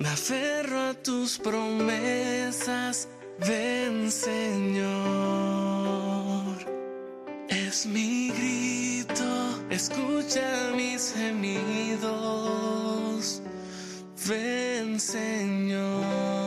Me aferro a tus promesas, ven Señor. Es mi grito, escucha mis gemidos, ven Señor.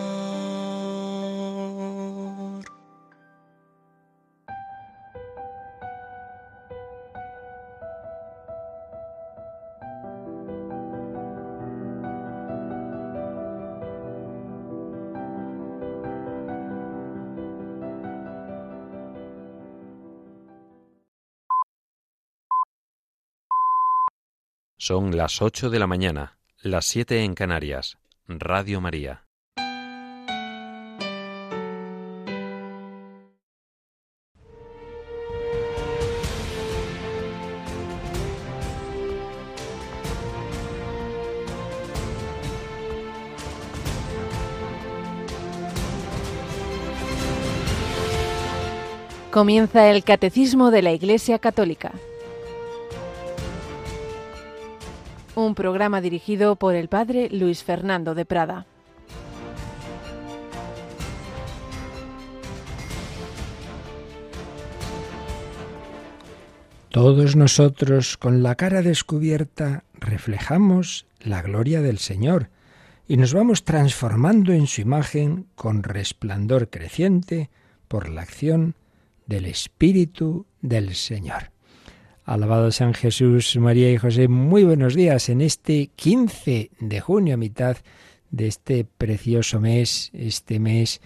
Son las ocho de la mañana, las siete en Canarias. Radio María. Comienza el Catecismo de la Iglesia Católica un programa dirigido por el Padre Luis Fernando de Prada. Todos nosotros, con la cara descubierta, reflejamos la gloria del Señor y nos vamos transformando en su imagen con resplandor creciente por la acción del Espíritu del Señor. Alabado San Jesús, María y José, muy buenos días en este 15 de junio, a mitad de este precioso mes, este mes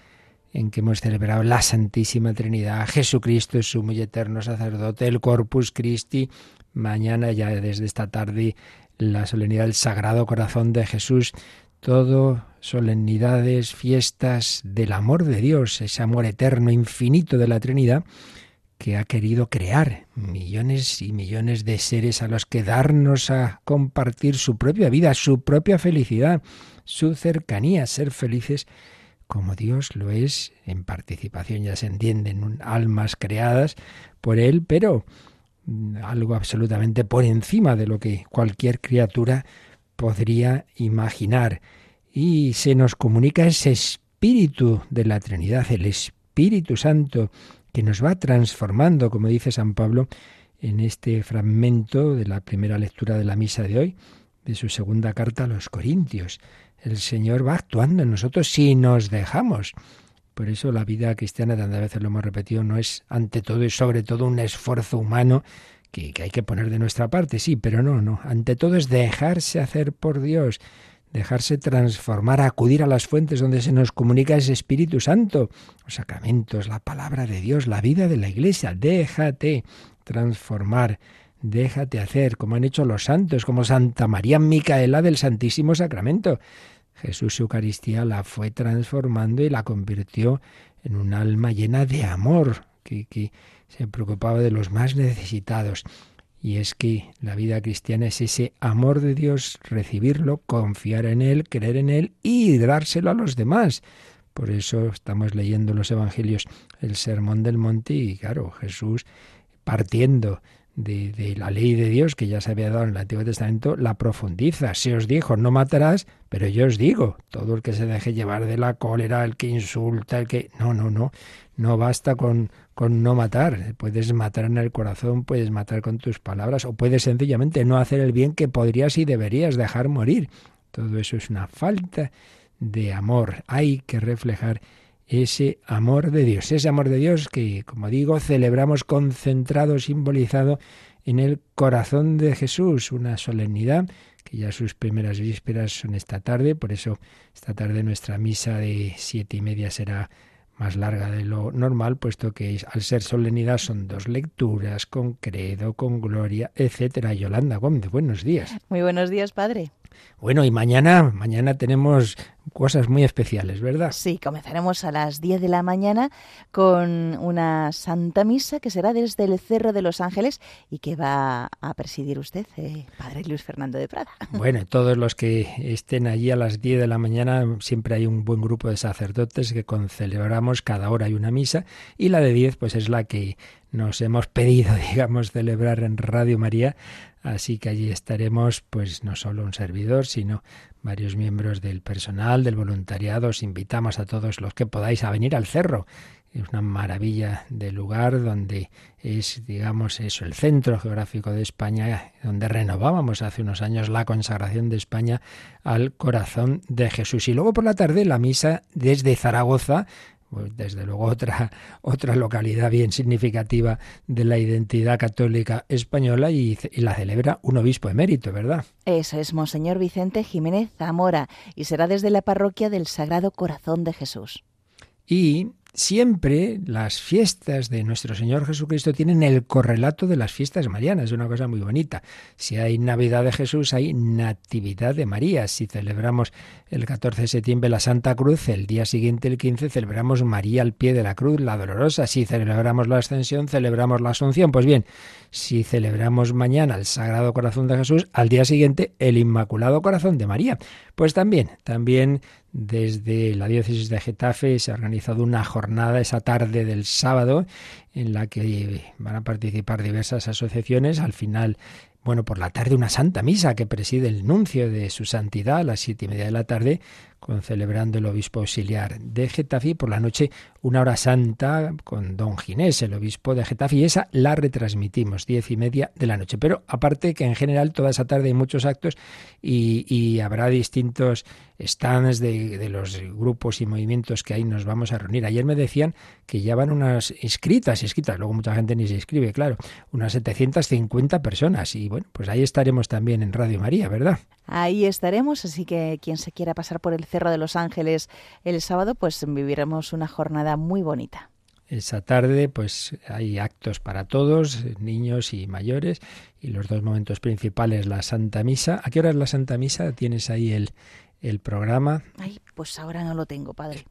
en que hemos celebrado la Santísima Trinidad, Jesucristo, su muy eterno sacerdote, el Corpus Christi, mañana ya desde esta tarde la solemnidad del Sagrado Corazón de Jesús, todo solemnidades, fiestas del amor de Dios, ese amor eterno, infinito de la Trinidad, que ha querido crear millones y millones de seres a los que darnos a compartir su propia vida, su propia felicidad, su cercanía, ser felices como Dios lo es en participación, ya se entienden, almas creadas por Él, pero mm, algo absolutamente por encima de lo que cualquier criatura podría imaginar. Y se nos comunica ese espíritu de la Trinidad, el Espíritu Santo, que nos va transformando, como dice San Pablo en este fragmento de la primera lectura de la misa de hoy, de su segunda carta a los Corintios. El Señor va actuando en nosotros si nos dejamos. Por eso la vida cristiana, tantas veces lo hemos repetido, no es ante todo y sobre todo un esfuerzo humano que, que hay que poner de nuestra parte, sí, pero no, no. Ante todo es dejarse hacer por Dios dejarse transformar, acudir a las fuentes donde se nos comunica ese Espíritu Santo, los sacramentos, la palabra de Dios, la vida de la Iglesia. Déjate transformar, déjate hacer, como han hecho los santos, como Santa María Micaela del Santísimo Sacramento. Jesús Eucaristía la fue transformando y la convirtió en un alma llena de amor, que, que se preocupaba de los más necesitados. Y es que la vida cristiana es ese amor de Dios, recibirlo, confiar en Él, creer en Él y dárselo a los demás. Por eso estamos leyendo los Evangelios, el Sermón del Monte y claro, Jesús partiendo de, la ley de Dios que ya se había dado en el Antiguo Testamento, la profundiza. Se os dijo, no matarás, pero yo os digo, todo el que se deje llevar de la cólera, el que insulta, el que... No, no, no, no basta con, con no matar. Puedes matar en el corazón, puedes matar con tus palabras o puedes sencillamente no hacer el bien que podrías y deberías dejar morir. Todo eso es una falta de amor. Hay que reflejar ese amor de Dios, ese amor de Dios que, como digo, celebramos concentrado, simbolizado en el corazón de Jesús, una solemnidad que ya sus primeras vísperas son esta tarde, por eso esta tarde nuestra misa de siete y media será más larga de lo normal, puesto que al ser solemnidad son dos lecturas, con credo, con gloria, etcétera. Yolanda Gómez, buenos días. Muy buenos días, padre. Bueno, y mañana, mañana tenemos cosas muy especiales, ¿verdad? Sí, comenzaremos a las 10 de la mañana con una Santa Misa que será desde el Cerro de los Ángeles y que va a presidir usted, eh, Padre Luis Fernando de Prada. Bueno, todos los que estén allí a las 10 de la mañana, siempre hay un buen grupo de sacerdotes que celebramos cada hora hay una misa y la de 10 pues es la que nos hemos pedido, digamos, celebrar en Radio María Así que allí estaremos, pues no solo un servidor, sino varios miembros del personal, del voluntariado. Os invitamos a todos los que podáis a venir al cerro. Es una maravilla de lugar donde es, digamos, eso, el centro geográfico de España, donde renovábamos hace unos años la consagración de España al corazón de Jesús. Y luego por la tarde la misa desde Zaragoza, pues desde luego otra, otra localidad bien significativa de la identidad católica española y, y, la celebra un obispo emérito, ¿verdad? Eso es Monseñor Vicente Jiménez Zamora y será desde la parroquia del Sagrado Corazón de Jesús. Y siempre las fiestas de nuestro Señor Jesucristo tienen el correlato de las fiestas marianas, es una cosa muy bonita. Si hay Navidad de Jesús, hay Natividad de María. Si celebramos el 14 de septiembre la Santa Cruz, el día siguiente, el 15, celebramos María al pie de la cruz, la dolorosa. Si celebramos la Ascensión, celebramos la Asunción. Pues bien, si celebramos mañana el Sagrado Corazón de Jesús, al día siguiente el Inmaculado Corazón de María. Pues también, también desde la diócesis de Getafe se ha organizado una jornada esa tarde del sábado en la que van a participar diversas asociaciones. Al final bueno, por la tarde una santa misa que preside el nuncio de su santidad a las siete y media de la tarde, con celebrando el obispo auxiliar de Getafe, por la noche una hora santa con don Ginés, el obispo de Getafe, y esa la retransmitimos, diez y media de la noche. Pero aparte que en general toda esa tarde hay muchos actos y, habrá distintos stands de, de, los grupos y movimientos que ahí nos vamos a reunir. Ayer me decían que ya van unas inscritas, inscritas, luego mucha gente ni se inscribe, claro, unas 750 personas. Y bueno, pues ahí estaremos también en Radio María, ¿verdad? Ahí estaremos, así que quien se quiera pasar por el Cerro de los Ángeles el sábado, pues viviremos una jornada muy bonita. Esa tarde, pues hay actos para todos, niños y mayores, y los dos momentos principales, la Santa Misa. ¿A qué hora es la Santa Misa? ¿Tienes ahí el, el programa? Ay, pues ahora no lo tengo, padre.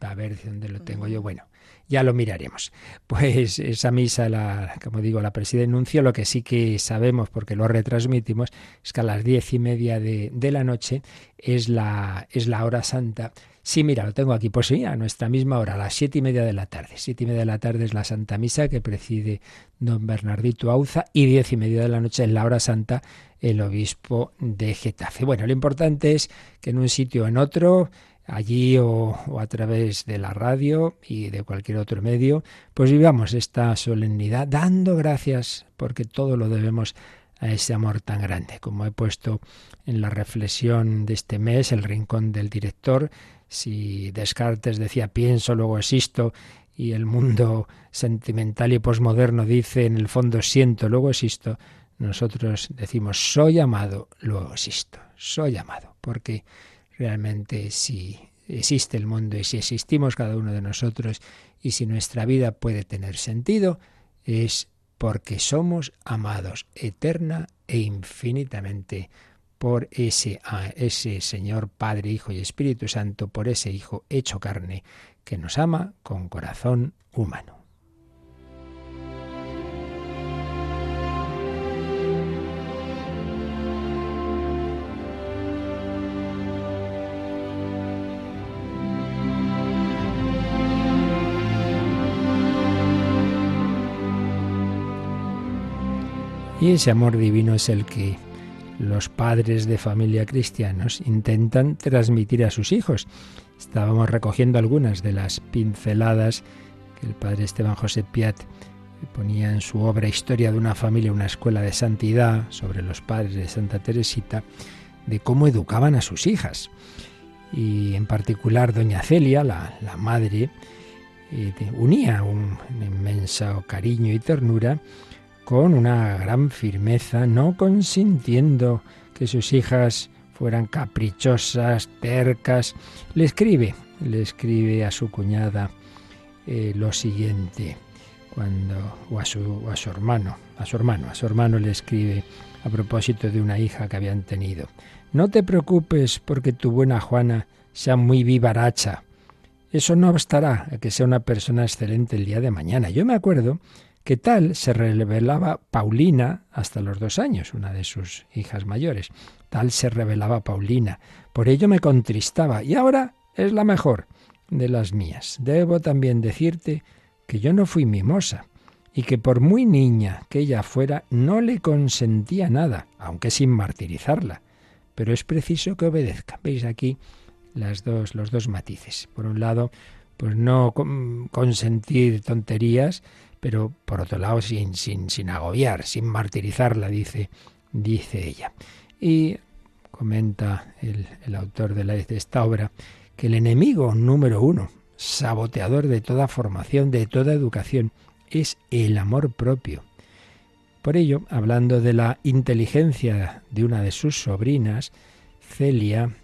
A ver dónde lo tengo yo. Bueno, ya lo miraremos. Pues esa misa, la, como digo, la preside Nuncio. Lo que sí que sabemos, porque lo retransmitimos, es que a las diez y media de, de la noche es la, es la hora santa. Sí, mira, lo tengo aquí. Pues sí, a nuestra misma hora, a las siete y media de la tarde. Siete y media de la tarde es la Santa Misa que preside don Bernardito Auza y diez y media de la noche es la hora santa el obispo de Getafe. Bueno, lo importante es que en un sitio o en otro allí o, a través de la radio y de cualquier otro medio, pues vivamos esta solemnidad dando gracias porque todo lo debemos a ese amor tan grande. Como he puesto en la reflexión de este mes, el rincón del director, si Descartes decía pienso, luego existo, y el mundo sentimental y posmoderno dice en el fondo siento, luego existo, nosotros decimos soy amado, luego existo, soy amado, porque realmente si existe el mundo y si existimos cada uno de nosotros y si nuestra vida puede tener sentido, es porque somos amados eterna e infinitamente por ese, ese Señor Padre, Hijo y Espíritu Santo, por ese Hijo hecho carne, que nos ama con corazón humano. Y ese amor divino es el que los padres de familia cristianos intentan transmitir a sus hijos. Estábamos recogiendo algunas de las pinceladas que el padre Esteban José Piat ponía en su obra Historia de una familia, una escuela de santidad sobre los padres de Santa Teresita, de cómo educaban a sus hijas. Y en particular doña Celia, la, la madre, eh, unía un, un inmenso cariño y ternura con una gran firmeza, no consintiendo que sus hijas fueran caprichosas, tercas. Le escribe, le escribe a su cuñada eh, lo siguiente, cuando, o a su, a su hermano, a su hermano, a su hermano le escribe a propósito de una hija que habían tenido. No te preocupes porque tu buena Juana sea muy vivaracha. Eso no bastará a que sea una persona excelente el día de mañana. Yo me acuerdo que tal se revelaba Paulina hasta los dos años, una de sus hijas mayores. Tal se revelaba Paulina. Por ello me contristaba y ahora es la mejor de las mías. Debo también decirte que yo no fui mimosa y que por muy niña que ella fuera no le consentía nada, aunque sin martirizarla. pero es preciso que obedezca. Veis aquí las dos, los dos matices. Por un lado, pues no consentir tonterías, pero por otro lado sin, sin, sin agobiar, sin martirizarla, dice, dice ella. Y comenta el, el autor de, la, de esta obra que el enemigo número uno, saboteador de toda formación, de toda educación, es el amor propio. Por ello, hablando de la inteligencia de una de sus sobrinas, Celia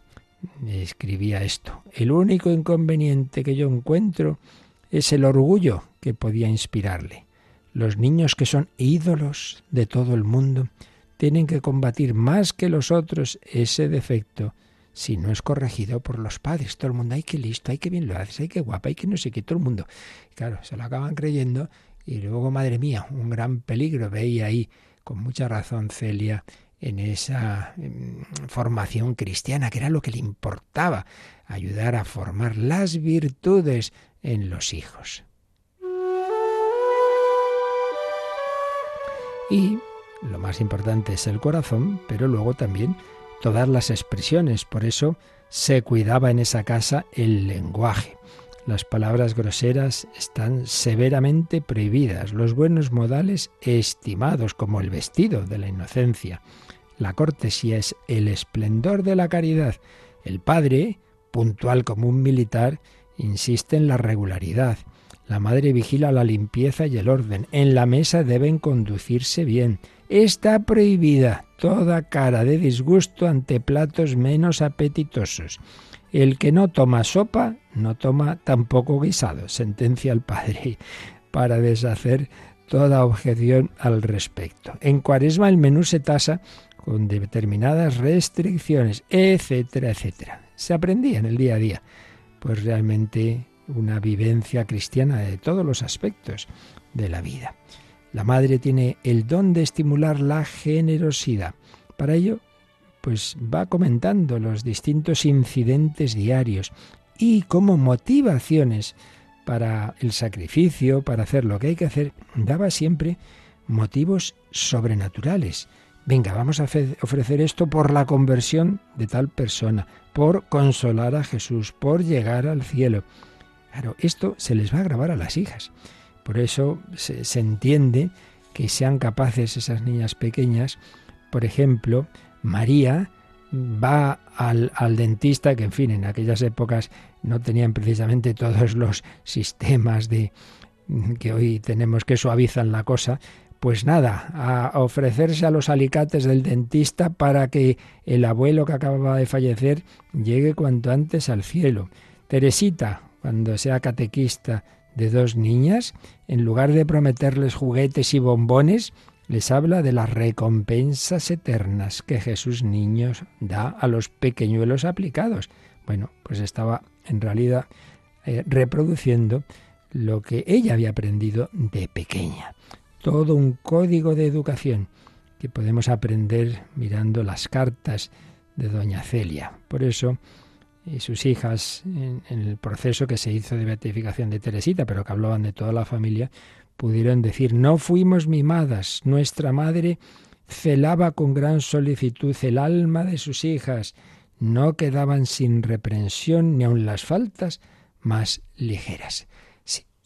escribía esto. El único inconveniente que yo encuentro es el orgullo que podía inspirarle. Los niños que son ídolos de todo el mundo tienen que combatir más que los otros ese defecto si no es corregido por los padres. Todo el mundo, ay, qué listo, ay, qué bien lo haces, ay, qué guapa, ay, qué no sé qué, todo el mundo. claro, se lo acaban creyendo y luego, madre mía, un gran peligro. Veía ahí, con mucha razón, Celia, en esa mm, formación cristiana, que era lo que le importaba, ayudar a formar las virtudes en los hijos. Y lo más importante es el corazón, pero luego también todas las expresiones. Por eso se cuidaba en esa casa el lenguaje. Las palabras groseras están severamente prohibidas, los buenos modales estimados como el vestido de la inocencia. La cortesía es el esplendor de la caridad. El padre, puntual como un militar, insiste en la regularidad. La madre vigila la limpieza y el orden. En la mesa deben conducirse bien. Está prohibida toda cara de disgusto ante platos menos apetitosos. El que no toma sopa, no toma tampoco guisado, sentencia el padre, para deshacer toda objeción al respecto. En cuaresma el menú se tasa con determinadas restricciones, etcétera, etcétera. Se aprendía en el día a día, pues realmente una vivencia cristiana de todos los aspectos de la vida. La madre tiene el don de estimular la generosidad. Para ello, pues va comentando los distintos incidentes diarios y como motivaciones para el sacrificio, para hacer lo que hay que hacer, daba siempre motivos sobrenaturales venga, vamos a ofrecer esto por la conversión de tal persona, por consolar a Jesús, por llegar al cielo. Claro, esto se les va a grabar a las hijas. Por eso se, entiende que sean capaces esas niñas pequeñas, por ejemplo, María va al, al, dentista, que en fin, en aquellas épocas no tenían precisamente todos los sistemas de que hoy tenemos que suavizan la cosa, pues nada, a ofrecerse a los alicates del dentista para que el abuelo que acababa de fallecer llegue cuanto antes al cielo. Teresita, cuando sea catequista de dos niñas, en lugar de prometerles juguetes y bombones, les habla de las recompensas eternas que Jesús niños da a los pequeñuelos aplicados. Bueno, pues estaba en realidad eh, reproduciendo lo que ella había aprendido de pequeña todo un código de educación que podemos aprender mirando las cartas de doña Celia. Por eso, y sus hijas, en, el proceso que se hizo de beatificación de Teresita, pero que hablaban de toda la familia, pudieron decir, no fuimos mimadas, nuestra madre celaba con gran solicitud el alma de sus hijas, no quedaban sin reprensión ni aun las faltas más ligeras.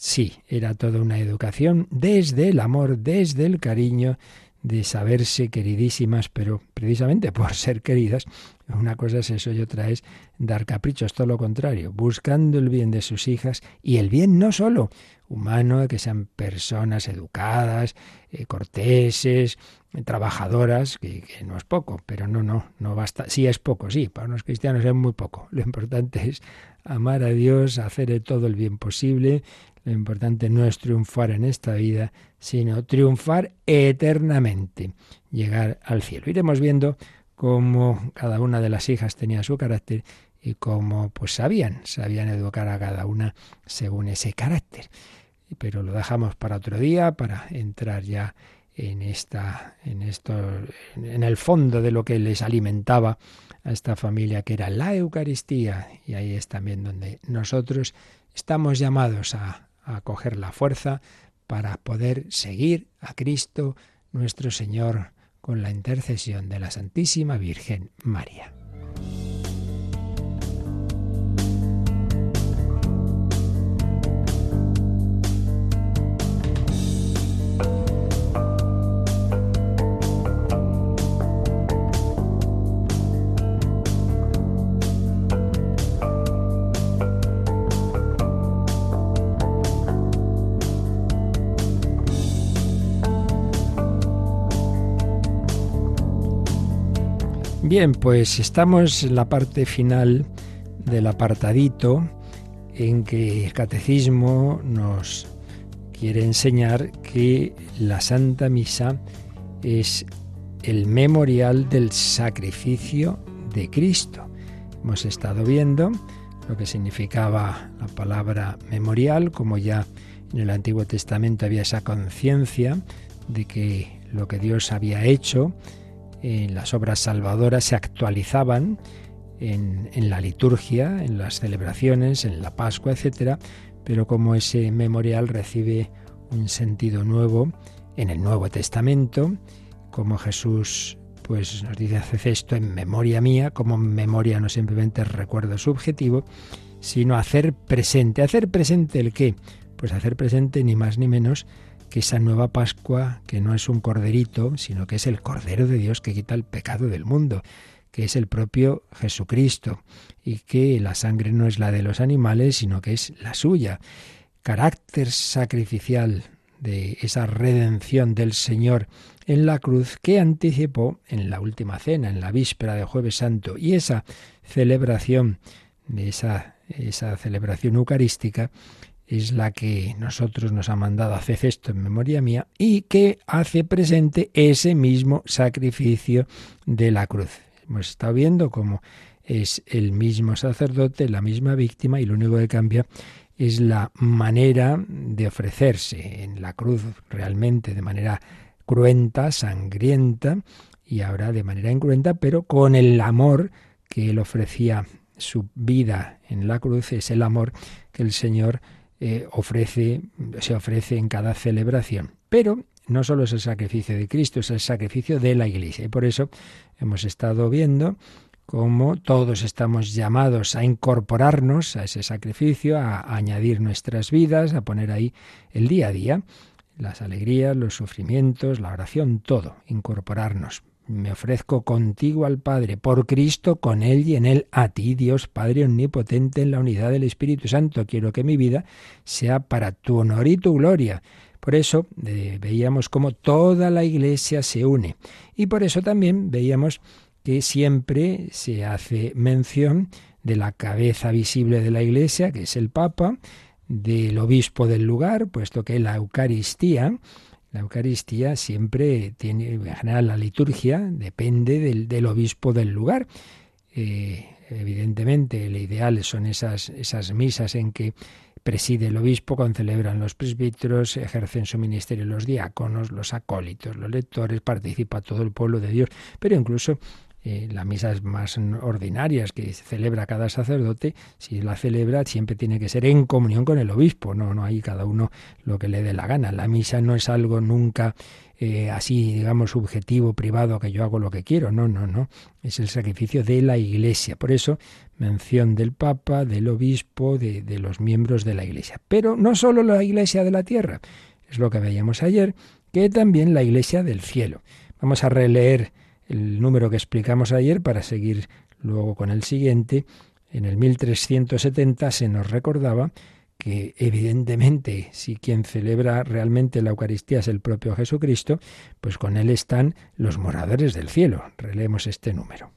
Sí, era toda una educación desde el amor, desde el cariño, de saberse queridísimas, pero precisamente por ser queridas, una cosa es eso y otra es dar caprichos, todo lo contrario, buscando el bien de sus hijas y el bien no solo humano, que sean personas educadas, eh, corteses, trabajadoras, que, que, no es poco, pero no, no, no basta, sí es poco, sí, para los cristianos es muy poco, lo importante es amar a Dios, hacer todo el bien posible, lo importante no es triunfar en esta vida, sino triunfar eternamente, llegar al cielo. Iremos viendo cómo cada una de las hijas tenía su carácter y cómo pues sabían, sabían educar a cada una según ese carácter. Pero lo dejamos para otro día, para entrar ya en esta, en esto, en el fondo de lo que les alimentaba a esta familia que era la Eucaristía. Y ahí es también donde nosotros estamos llamados a, a coger la fuerza para poder seguir a Cristo nuestro Señor con la intercesión de la Santísima Virgen María. Bien, pues estamos en la parte final del apartadito en que el catecismo nos quiere enseñar que la Santa Misa es el memorial del sacrificio de Cristo. Hemos estado viendo lo que significaba la palabra memorial, como ya en el Antiguo Testamento había esa conciencia de que lo que Dios había hecho, las obras salvadoras se actualizaban en, la liturgia, en las celebraciones, en la Pascua, etc. Pero como ese memorial recibe un sentido nuevo en el Nuevo Testamento, como Jesús pues nos dice hace esto en memoria mía, como memoria no simplemente recuerdo subjetivo, sino hacer presente. ¿Hacer presente el qué? Pues hacer presente ni más ni menos que esa nueva Pascua, que no es un corderito, sino que es el Cordero de Dios que quita el pecado del mundo, que es el propio Jesucristo, y que la sangre no es la de los animales, sino que es la suya. Carácter sacrificial de esa redención del Señor en la cruz que anticipó en la última cena, en la víspera de Jueves Santo, y esa celebración de esa, esa celebración eucarística es la que nosotros nos ha mandado, hacer esto en memoria mía, y que hace presente ese mismo sacrificio de la cruz. Hemos estado viendo cómo es el mismo sacerdote, la misma víctima, y lo único que cambia es la manera de ofrecerse en la cruz realmente de manera cruenta, sangrienta, y ahora de manera incruenta, pero con el amor que él ofrecía su vida en la cruz, es el amor que el Señor eh, ofrece, se ofrece en cada celebración. Pero no solo es el sacrificio de Cristo, es el sacrificio de la Iglesia. Y por eso hemos estado viendo cómo todos estamos llamados a incorporarnos a ese sacrificio, a añadir nuestras vidas, a poner ahí el día a día, las alegrías, los sufrimientos, la oración, todo, incorporarnos me ofrezco contigo al Padre, por Cristo, con Él y en Él, a ti, Dios Padre Omnipotente, en la unidad del Espíritu Santo. Quiero que mi vida sea para tu honor y tu gloria. Por eso veíamos cómo toda la Iglesia se une. Y por eso también veíamos que siempre se hace mención de la cabeza visible de la Iglesia, que es el Papa, del obispo del lugar, puesto que la Eucaristía la Eucaristía siempre tiene, en general la liturgia depende del, obispo del lugar. Eh, evidentemente el ideal son esas, esas misas en que preside el obispo cuando celebran los presbíteros, ejercen su ministerio los diáconos, los acólitos, los lectores, participa todo el pueblo de Dios, pero incluso eh, las misas más ordinarias que celebra cada sacerdote, si la celebra siempre tiene que ser en comunión con el obispo, no, no hay cada uno lo que le dé la gana. La misa no es algo nunca eh, así, digamos, subjetivo, privado, que yo hago lo que quiero, no, no, no, es el sacrificio de la Iglesia. Por eso, mención del Papa, del obispo, de, de los miembros de la Iglesia. Pero no solo la Iglesia de la tierra, es lo que veíamos ayer, que también la Iglesia del cielo. Vamos a releer el número que explicamos ayer para seguir luego con el siguiente. En el 1370 se nos recordaba que evidentemente si quien celebra realmente la Eucaristía es el propio Jesucristo, pues con él están los moradores del cielo. Releemos este número.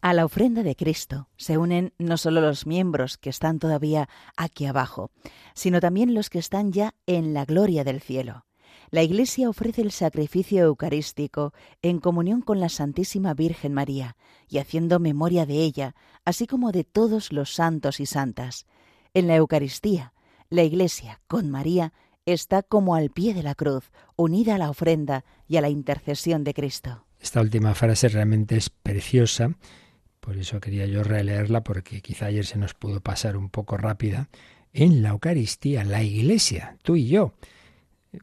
A la ofrenda de Cristo se unen no solo los miembros que están todavía aquí abajo, sino también los que están ya en la gloria del cielo la Iglesia ofrece el sacrificio eucarístico en comunión con la Santísima Virgen María y haciendo memoria de ella, así como de todos los santos y santas. En la Eucaristía, la Iglesia, con María, está como al pie de la cruz, unida a la ofrenda y a la intercesión de Cristo. Esta última frase realmente es preciosa, por eso quería yo releerla porque quizá ayer se nos pudo pasar un poco rápida. En la Eucaristía, la Iglesia, tú y yo,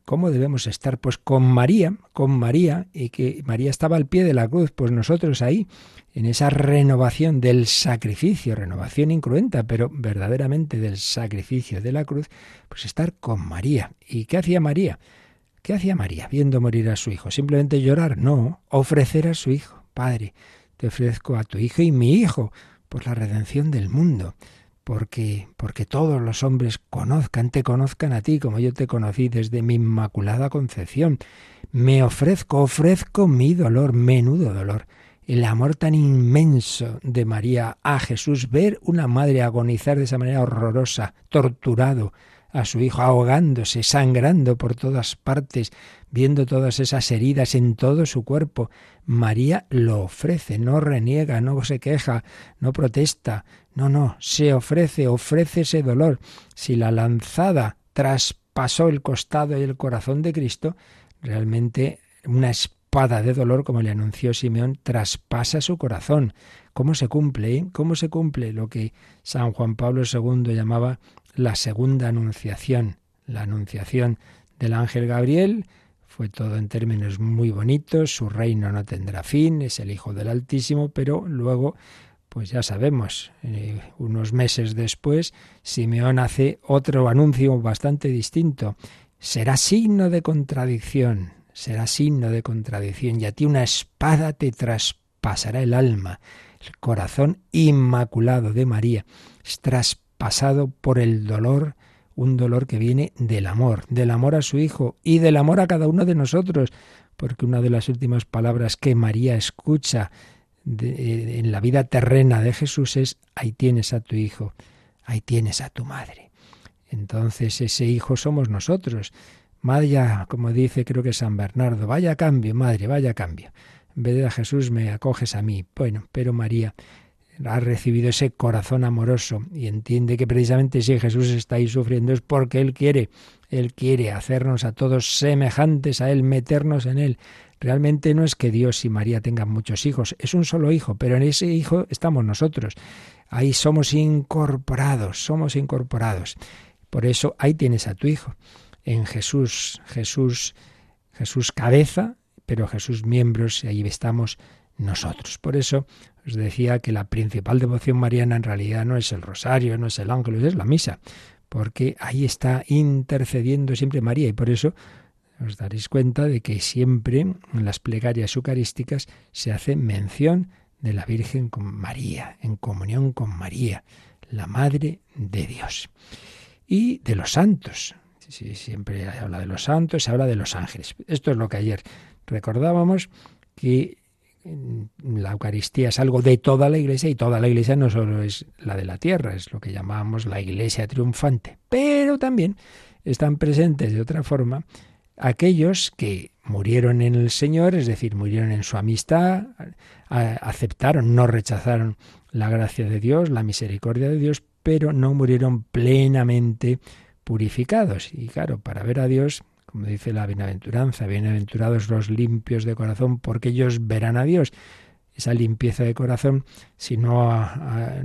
¿Cómo debemos estar? Pues con María, con María, y que María estaba al pie de la cruz, pues nosotros ahí, en esa renovación del sacrificio, renovación incruenta, pero verdaderamente del sacrificio de la cruz, pues estar con María. ¿Y qué hacía María? ¿Qué hacía María viendo morir a su hijo? ¿Simplemente llorar? No, ofrecer a su hijo. Padre, te ofrezco a tu hijo y mi hijo por la redención del mundo porque, porque todos los hombres conozcan, te conozcan a ti como yo te conocí desde mi inmaculada concepción. Me ofrezco, ofrezco mi dolor, menudo dolor, el amor tan inmenso de María a Jesús, ver una madre agonizar de esa manera horrorosa, torturado, a su hijo ahogándose, sangrando por todas partes, viendo todas esas heridas en todo su cuerpo. María lo ofrece, no reniega, no se queja, no protesta, no, no, se ofrece, ofrece ese dolor. Si la lanzada traspasó el costado y el corazón de Cristo, realmente una espada de dolor, como le anunció Simeón, traspasa su corazón. ¿Cómo se cumple? Eh? ¿Cómo se cumple lo que San Juan Pablo II llamaba la segunda anunciación? La anunciación del ángel Gabriel fue todo en términos muy bonitos, su reino no tendrá fin, es el Hijo del Altísimo, pero luego pues ya sabemos, eh, unos meses después, Simeón hace otro anuncio bastante distinto. Será signo de contradicción, será signo de contradicción, y a ti una espada te traspasará el alma. El corazón inmaculado de María es traspasado por el dolor, un dolor que viene del amor, del amor a su Hijo y del amor a cada uno de nosotros, porque una de las últimas palabras que María escucha en la vida terrena de Jesús es, ahí tienes a tu hijo, ahí tienes a tu madre. Entonces ese hijo somos nosotros. Vaya, como dice creo que San Bernardo, vaya cambio, madre, vaya cambio. En vez de a Jesús me acoges a mí. Bueno, pero María ha recibido ese corazón amoroso y entiende que precisamente si Jesús está ahí sufriendo es porque Él quiere, Él quiere hacernos a todos semejantes a Él, meternos en Él, Realmente no es que Dios y María tengan muchos hijos, es un solo hijo, pero en ese hijo estamos nosotros. Ahí somos incorporados, somos incorporados. Por eso ahí tienes a tu hijo. En Jesús, Jesús, Jesús cabeza, pero Jesús miembros, y ahí estamos nosotros. Por eso os decía que la principal devoción mariana en realidad no es el rosario, no es el ángel, es la misa, porque ahí está intercediendo siempre María y por eso os daréis cuenta de que siempre en las plegarias eucarísticas se hace mención de la Virgen con María, en comunión con María, la Madre de Dios. Y de los santos. siempre habla de los santos, se habla de los ángeles. Esto es lo que ayer recordábamos, que la Eucaristía es algo de toda la Iglesia y toda la Iglesia no solo es la de la tierra, es lo que llamamos la Iglesia triunfante, pero también están presentes de otra forma aquellos que murieron en el Señor, es decir, murieron en su amistad, aceptaron, no rechazaron la gracia de Dios, la misericordia de Dios, pero no murieron plenamente purificados. Y claro, para ver a Dios, como dice la bienaventuranza, bienaventurados los limpios de corazón, porque ellos verán a Dios. Esa limpieza de corazón, si no,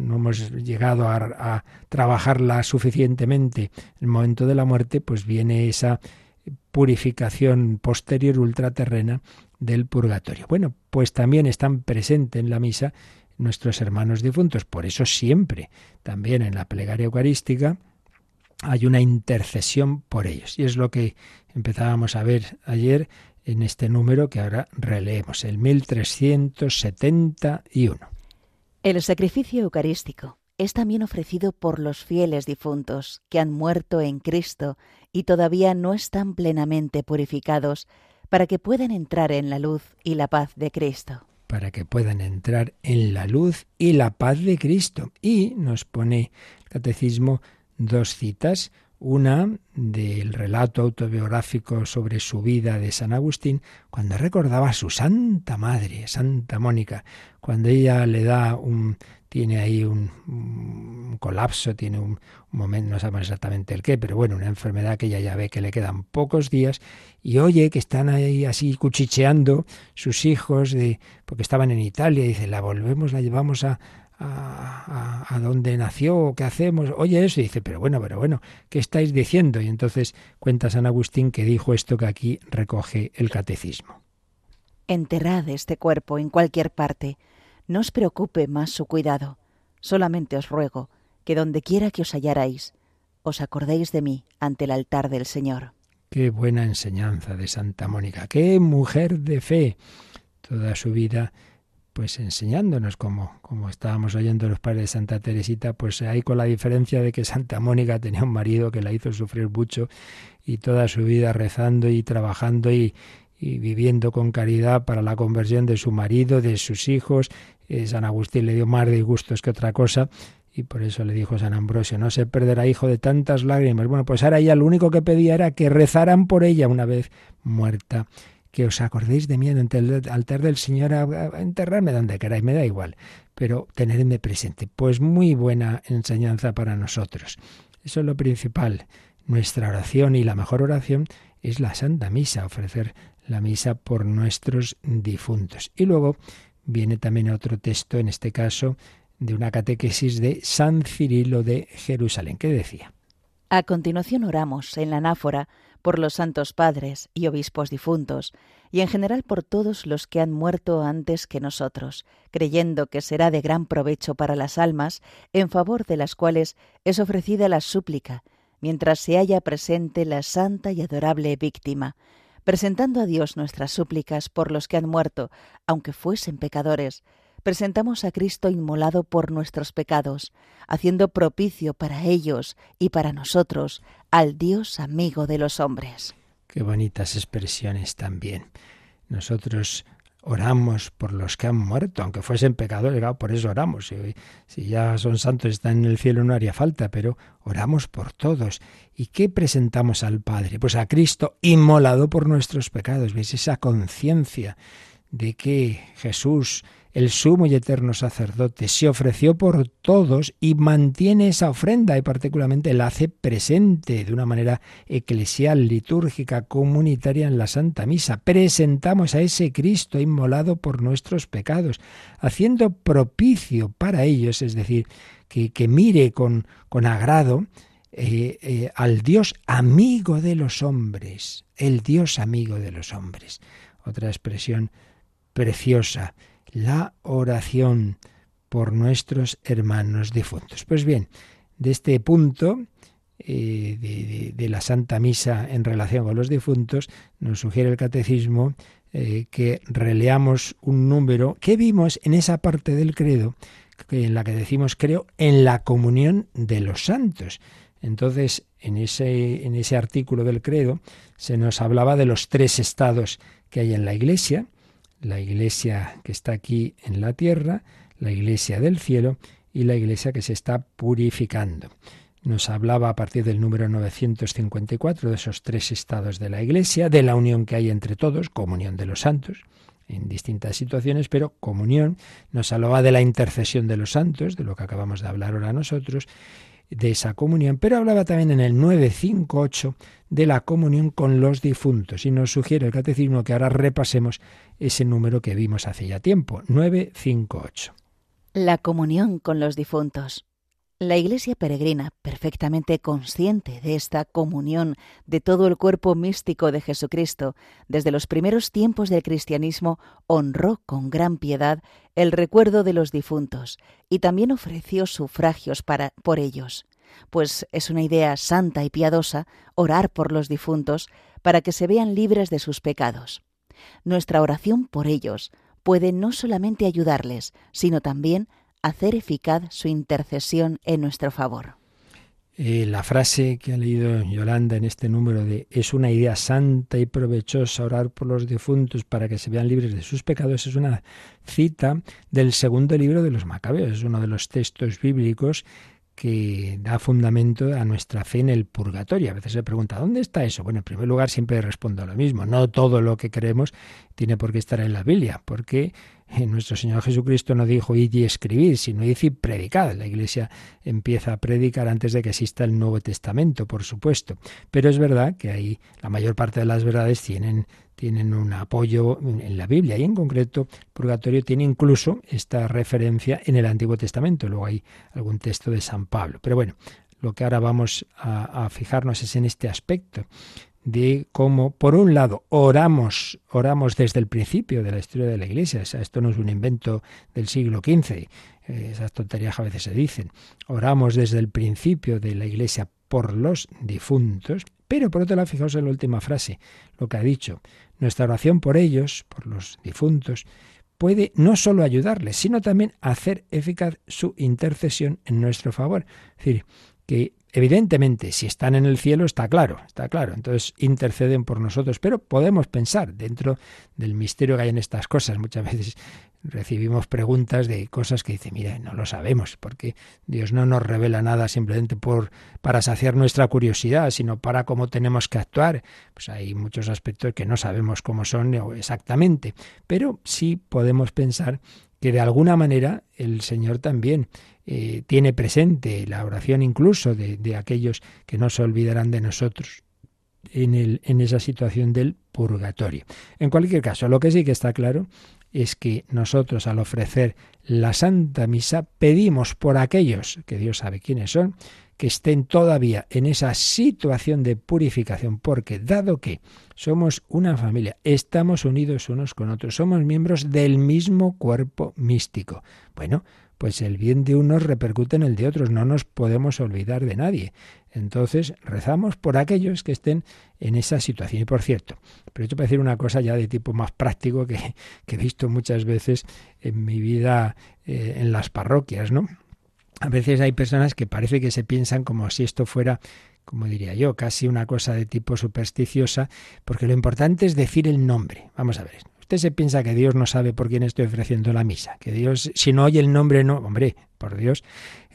no hemos llegado a, a trabajarla suficientemente en el momento de la muerte, pues viene esa purificación posterior ultraterrena del purgatorio. Bueno, pues también están presentes en la misa nuestros hermanos difuntos. Por eso siempre, también en la plegaria eucarística, hay una intercesión por ellos. Y es lo que empezábamos a ver ayer en este número que ahora releemos, el 1371. El sacrificio eucarístico es también ofrecido por los fieles difuntos que han muerto en Cristo y todavía no están plenamente purificados para que puedan entrar en la luz y la paz de Cristo. Para que puedan entrar en la luz y la paz de Cristo. Y nos pone el catecismo dos citas, una del relato autobiográfico sobre su vida de San Agustín, cuando recordaba a su Santa Madre, Santa Mónica, cuando ella le da un tiene ahí un, colapso, tiene un, momento, no sabemos exactamente el qué, pero bueno, una enfermedad que ella ya ve que le quedan pocos días y oye que están ahí así cuchicheando sus hijos, de, porque estaban en Italia, y dice, la volvemos, la llevamos a, a, a, dónde nació, qué hacemos, oye eso, y dice, pero bueno, pero bueno, ¿qué estáis diciendo? Y entonces cuenta San Agustín que dijo esto que aquí recoge el catecismo. Enterrad este cuerpo en cualquier parte, no os preocupe más su cuidado, solamente os ruego que donde quiera que os hallarais, os acordéis de mí ante el altar del Señor. Qué buena enseñanza de Santa Mónica, qué mujer de fe, toda su vida pues enseñándonos como, como estábamos oyendo los padres de Santa Teresita, pues ahí con la diferencia de que Santa Mónica tenía un marido que la hizo sufrir mucho y toda su vida rezando y trabajando y, viviendo con caridad para la conversión de su marido, de sus hijos. Eh, San Agustín le dio más disgustos que otra cosa y por eso le dijo San Ambrosio, no se perderá hijo de tantas lágrimas. Bueno, pues ahora ella lo único que pedía era que rezaran por ella una vez muerta que os acordéis de mí ante el altar del Señor a, enterrarme donde queráis, me da igual, pero tenerme presente. Pues muy buena enseñanza para nosotros. Eso es lo principal. Nuestra oración y la mejor oración es la Santa Misa, ofrecer la misa por nuestros difuntos. Y luego viene también otro texto, en este caso, de una catequesis de San Cirilo de Jerusalén, que decía. A continuación oramos en la anáfora por los santos padres y obispos difuntos, y en general por todos los que han muerto antes que nosotros, creyendo que será de gran provecho para las almas, en favor de las cuales es ofrecida la súplica, mientras se haya presente la santa y adorable víctima, presentando a Dios nuestras súplicas por los que han muerto, aunque fuesen pecadores, presentamos a Cristo inmolado por nuestros pecados, haciendo propicio para ellos y para nosotros al Dios amigo de los hombres. Qué bonitas expresiones también. Nosotros oramos por los que han muerto, aunque fuesen pecadores, por eso oramos. Si, si, ya son santos, están en el cielo, no haría falta, pero oramos por todos. ¿Y qué presentamos al Padre? Pues a Cristo inmolado por nuestros pecados. ¿Veis esa conciencia de que Jesús el sumo y eterno sacerdote se ofreció por todos y mantiene esa ofrenda y particularmente la hace presente de una manera eclesial, litúrgica, comunitaria en la Santa Misa. Presentamos a ese Cristo inmolado por nuestros pecados, haciendo propicio para ellos, es decir, que, mire con, con agrado eh, eh, al Dios amigo de los hombres, el Dios amigo de los hombres. Otra expresión preciosa la oración por nuestros hermanos difuntos. Pues bien, de este punto eh, de, la Santa Misa en relación con los difuntos, nos sugiere el Catecismo eh, que releamos un número que vimos en esa parte del credo en la que decimos creo en la comunión de los santos. Entonces, en ese, en ese artículo del credo se nos hablaba de los tres estados que hay en la Iglesia, la iglesia que está aquí en la tierra, la iglesia del cielo y la iglesia que se está purificando. Nos hablaba a partir del número 954 de esos tres estados de la iglesia, de la unión que hay entre todos, comunión de los santos, en distintas situaciones, pero comunión, nos hablaba de la intercesión de los santos, de lo que acabamos de hablar ahora nosotros, de esa comunión, pero hablaba también en el 958 de la comunión con los difuntos y nos sugiere el catecismo que ahora repasemos ese número que vimos hace ya tiempo, 958. La comunión con los difuntos. La Iglesia peregrina, perfectamente consciente de esta comunión de todo el cuerpo místico de Jesucristo, desde los primeros tiempos del cristianismo, honró con gran piedad el recuerdo de los difuntos y también ofreció sufragios para, por ellos, pues es una idea santa y piadosa orar por los difuntos para que se vean libres de sus pecados. Nuestra oración por ellos puede no solamente ayudarles, sino también hacer eficaz su intercesión en nuestro favor. Eh, la frase que ha leído Yolanda en este número de es una idea santa y provechosa orar por los difuntos para que se vean libres de sus pecados es una cita del segundo libro de los Macabeos, es uno de los textos bíblicos que da fundamento a nuestra fe en el purgatorio. A veces se pregunta, ¿dónde está eso? Bueno, en primer lugar siempre respondo lo mismo. No todo lo que creemos tiene por qué estar en la Biblia, porque eh, nuestro Señor Jesucristo no dijo id y escribir, sino id y predicad. La Iglesia empieza a predicar antes de que exista el Nuevo Testamento, por supuesto. Pero es verdad que ahí la mayor parte de las verdades tienen tienen un apoyo en la Biblia y en concreto purgatorio tiene incluso esta referencia en el Antiguo Testamento. Luego hay algún texto de San Pablo. Pero bueno, lo que ahora vamos a, fijarnos es en este aspecto de cómo, por un lado, oramos, oramos desde el principio de la historia de la Iglesia. esto no es un invento del siglo XV, eh, esas tonterías a veces se dicen. Oramos desde el principio de la Iglesia por los difuntos, pero por otro lado, fijaos en la última frase, lo que ha dicho. Nuestra oración por ellos, por los difuntos, puede no solo ayudarles, sino también hacer eficaz su intercesión en nuestro favor. Es decir, que Evidentemente, si están en el cielo, está claro, está claro. Entonces interceden por nosotros, pero podemos pensar dentro del misterio que hay en estas cosas. Muchas veces recibimos preguntas de cosas que dicen, mira, no lo sabemos, porque Dios no nos revela nada simplemente por para saciar nuestra curiosidad, sino para cómo tenemos que actuar. Pues hay muchos aspectos que no sabemos cómo son exactamente, pero sí podemos pensar que de alguna manera el Señor también eh, tiene presente la oración incluso de, de, aquellos que no se olvidarán de nosotros en, el, en esa situación del purgatorio. En cualquier caso, lo que sí que está claro es que nosotros al ofrecer la Santa Misa pedimos por aquellos, que Dios sabe quiénes son, que estén todavía en esa situación de purificación, porque dado que somos una familia, estamos unidos unos con otros, somos miembros del mismo cuerpo místico. Bueno, pues el bien de unos repercute en el de otros, no nos podemos olvidar de nadie. Entonces rezamos por aquellos que estén en esa situación. Y por cierto, pero yo para decir una cosa ya de tipo más práctico que, he visto muchas veces en mi vida eh, en las parroquias, ¿no? a veces hay personas que parece que se piensan como si esto fuera como diría yo, casi una cosa de tipo supersticiosa, porque lo importante es decir el nombre. Vamos a ver, usted se piensa que Dios no sabe por quién estoy ofreciendo la misa, que Dios, si no oye el nombre, no, hombre, por Dios.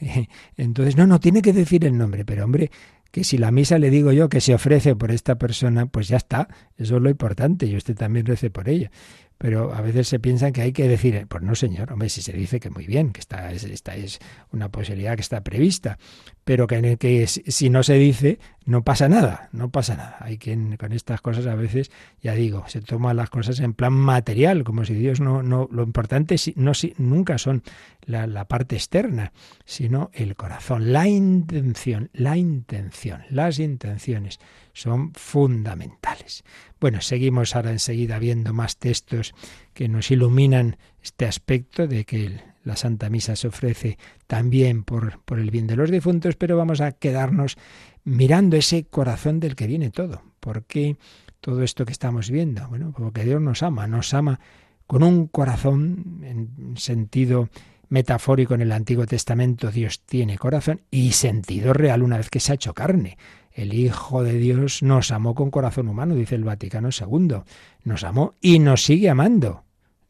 entonces, no, no, tiene que decir el nombre, pero hombre, que si la misa le digo yo que se ofrece por esta persona, pues ya está, eso es lo importante, y usted también rece por ella pero a veces se piensa que hay que decir, pues no señor, hombre, si se dice que muy bien, que esta es, esta es una posibilidad que está prevista, pero que, en el que si no se dice, no pasa nada, no pasa nada. Hay quien con estas cosas a veces, ya digo, se toman las cosas en plan material, como si Dios no, no lo importante no, nunca son la, la parte externa, sino el corazón, la intención, la intención, las intenciones son fundamentales. Bueno, seguimos ahora enseguida viendo más textos que nos iluminan este aspecto de que la Santa Misa se ofrece también por, por el bien de los difuntos, pero vamos a quedarnos mirando ese corazón del que viene todo. ¿Por qué todo esto que estamos viendo? Bueno, porque Dios nos ama, nos ama con un corazón en sentido metafórico en el Antiguo Testamento Dios tiene corazón y sentido real una vez que se ha hecho carne. El Hijo de Dios nos amó con corazón humano, dice el Vaticano II. Nos amó y nos sigue amando.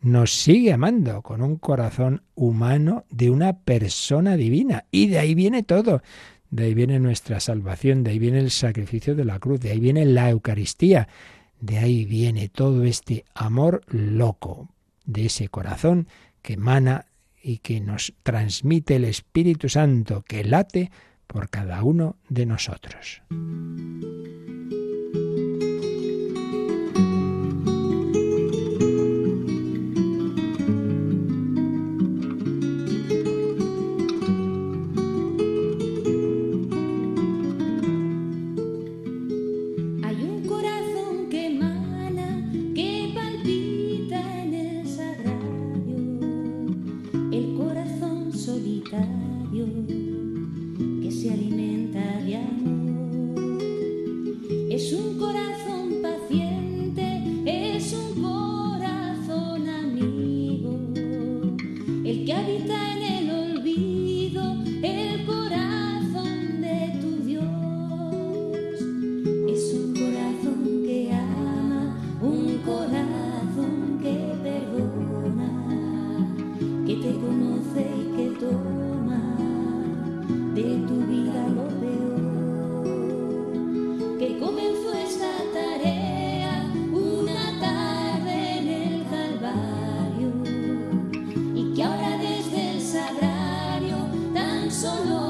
Nos sigue amando con un corazón humano de una persona divina. Y de ahí viene todo. De ahí viene nuestra salvación, de ahí viene el sacrificio de la cruz, de ahí viene la Eucaristía, de ahí viene todo este amor loco, de ese corazón que emana y que nos transmite el Espíritu Santo, que late por cada uno de nosotros. solo.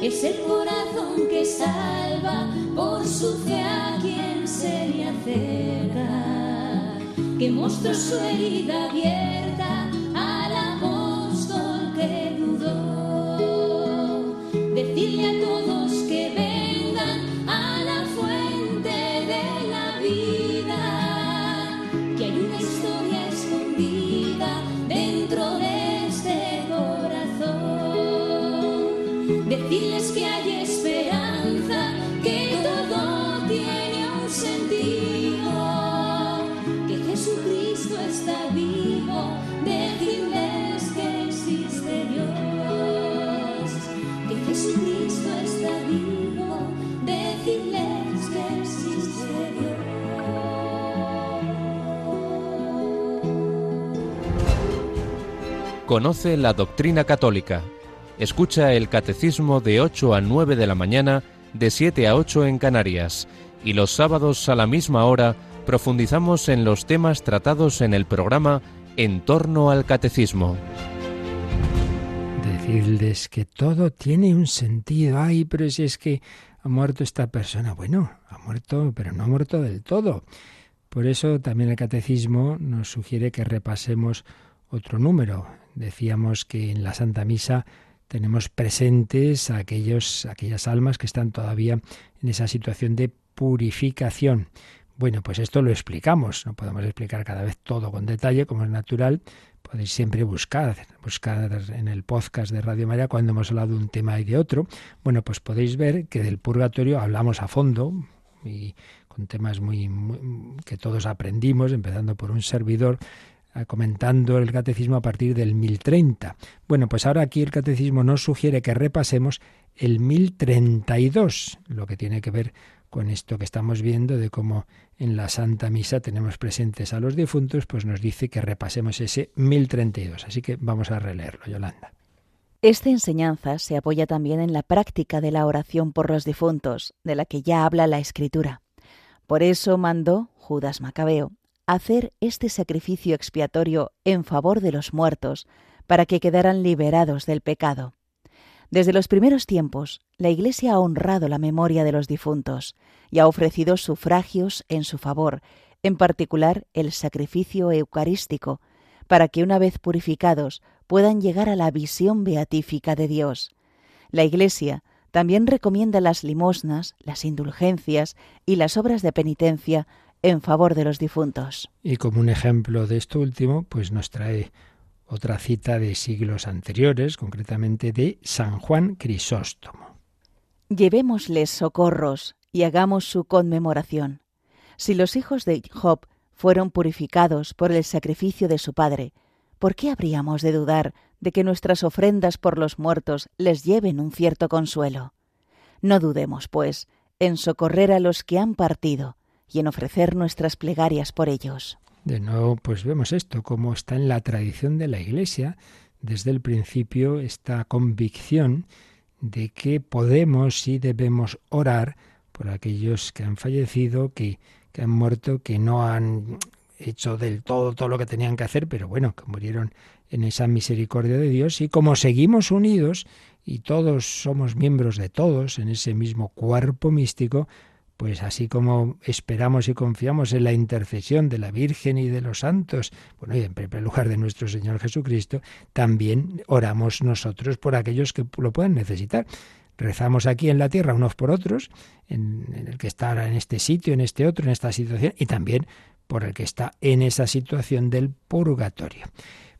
Es el corazón que salva por su fe a quien se le acerca. Que mostró su herida abierta al apóstol que dudó. Decirle a todos Conoce la doctrina católica. Escucha el catecismo de 8 a 9 de la mañana, de 7 a 8 en Canarias. Y los sábados a la misma hora profundizamos en los temas tratados en el programa En torno al catecismo. Decirles que todo tiene un sentido. Ay, pero si es que ha muerto esta persona. Bueno, ha muerto, pero no ha muerto del todo. Por eso también el catecismo nos sugiere que repasemos otro número, Decíamos que en la Santa Misa tenemos presentes a aquellos, aquellas almas que están todavía en esa situación de purificación. Bueno, pues esto lo explicamos, no podemos explicar cada vez todo con detalle, como es natural. Podéis siempre buscar, buscar en el podcast de Radio María cuando hemos hablado de un tema y de otro. Bueno, pues podéis ver que del purgatorio hablamos a fondo y con temas muy que todos aprendimos, empezando por un servidor comentando el catecismo a partir del 1030. Bueno, pues ahora aquí el catecismo nos sugiere que repasemos el 1032, lo que tiene que ver con esto que estamos viendo de cómo en la Santa Misa tenemos presentes a los difuntos, pues nos dice que repasemos ese 1032. Así que vamos a releerlo, Yolanda. Esta enseñanza se apoya también en la práctica de la oración por los difuntos, de la que ya habla la Escritura. Por eso mandó Judas Macabeo hacer este sacrificio expiatorio en favor de los muertos, para que quedaran liberados del pecado. Desde los primeros tiempos, la Iglesia ha honrado la memoria de los difuntos y ha ofrecido sufragios en su favor, en particular el sacrificio eucarístico, para que una vez purificados puedan llegar a la visión beatífica de Dios. La Iglesia también recomienda las limosnas, las indulgencias y las obras de penitencia en favor de los difuntos. Y como un ejemplo de esto último, pues nos trae otra cita de siglos anteriores, concretamente de San Juan Crisóstomo. Llevémosles socorros y hagamos su conmemoración. Si los hijos de Job fueron purificados por el sacrificio de su padre, ¿por qué habríamos de dudar de que nuestras ofrendas por los muertos les lleven un cierto consuelo? No dudemos, pues, en socorrer a los que han partido, y en ofrecer nuestras plegarias por ellos. De nuevo, pues vemos esto, como está en la tradición de la Iglesia, desde el principio, esta convicción de que podemos y debemos orar por aquellos que han fallecido, que, que han muerto, que no han hecho del todo todo lo que tenían que hacer, pero bueno, que murieron en esa misericordia de Dios y como seguimos unidos y todos somos miembros de todos en ese mismo cuerpo místico, pues así como esperamos y confiamos en la intercesión de la Virgen y de los santos, bueno, y en primer lugar de nuestro Señor Jesucristo, también oramos nosotros por aquellos que lo puedan necesitar. Rezamos aquí en la tierra unos por otros, en, el que está en este sitio, en este otro, en esta situación, y también por el que está en esa situación del purgatorio.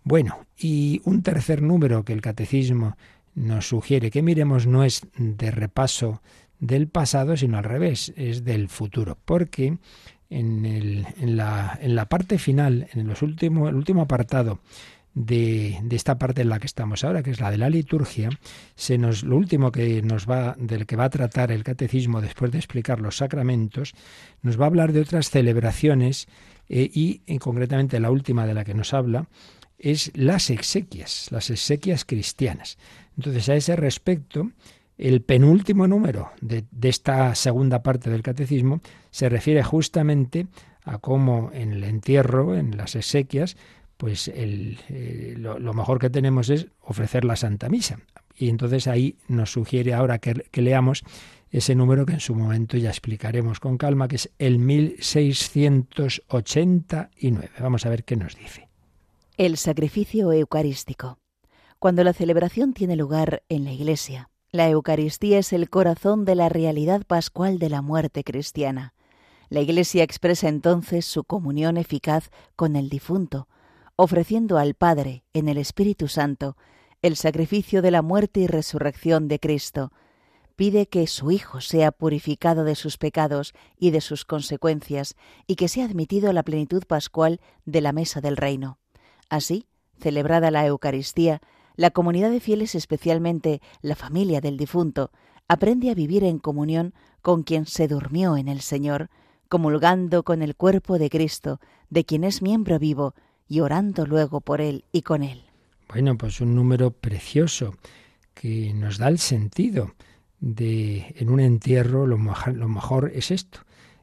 Bueno, y un tercer número que el catecismo nos sugiere que miremos no es de repaso del pasado, sino al revés, es del futuro, porque en, el, en, la, en la parte final, en los último, el último apartado de, esta parte en la que estamos ahora, que es la de la liturgia, se nos, lo último que nos va, del que va a tratar el catecismo después de explicar los sacramentos, nos va a hablar de otras celebraciones eh, y, concretamente la última de la que nos habla es las exequias, las exequias cristianas. Entonces, a ese respecto, el penúltimo número de, esta segunda parte del catecismo se refiere justamente a cómo en el entierro, en las exequias, pues eh, lo, mejor que tenemos es ofrecer la Santa Misa. Y entonces ahí nos sugiere ahora que, que leamos ese número que en su momento ya explicaremos con calma, que es el 1689. Vamos a ver qué nos dice. El sacrificio eucarístico. Cuando la celebración tiene lugar en la Iglesia, la Eucaristía es el corazón de la realidad pascual de la muerte cristiana. La Iglesia expresa entonces su comunión eficaz con el difunto, ofreciendo al Padre, en el Espíritu Santo, el sacrificio de la muerte y resurrección de Cristo, pide que su Hijo sea purificado de sus pecados y de sus consecuencias, y que sea admitido a la plenitud pascual de la mesa del reino. Así, celebrada la Eucaristía, la comunidad de fieles, especialmente la familia del difunto, aprende a vivir en comunión con quien se durmió en el Señor, comulgando con el cuerpo de Cristo, de quien es miembro vivo, y orando luego por él y con él. Bueno, pues un número precioso que nos da el sentido de en un entierro lo mejor, lo mejor es esto,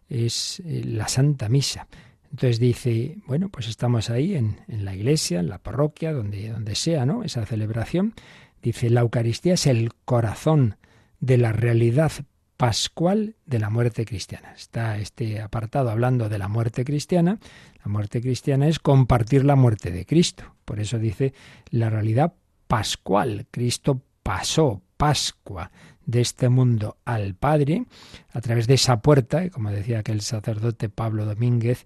es eh, la Santa Misa. Entonces dice, bueno, pues estamos ahí en, la iglesia, en la parroquia, donde, donde sea, ¿no? Esa celebración. Dice, la Eucaristía es el corazón de la realidad pascual de la muerte cristiana. Está este apartado hablando de la muerte cristiana. La muerte cristiana es compartir la muerte de Cristo. Por eso dice la realidad pascual. Cristo pasó, Pascua, de este mundo al Padre a través de esa puerta, como decía aquel sacerdote Pablo Domínguez,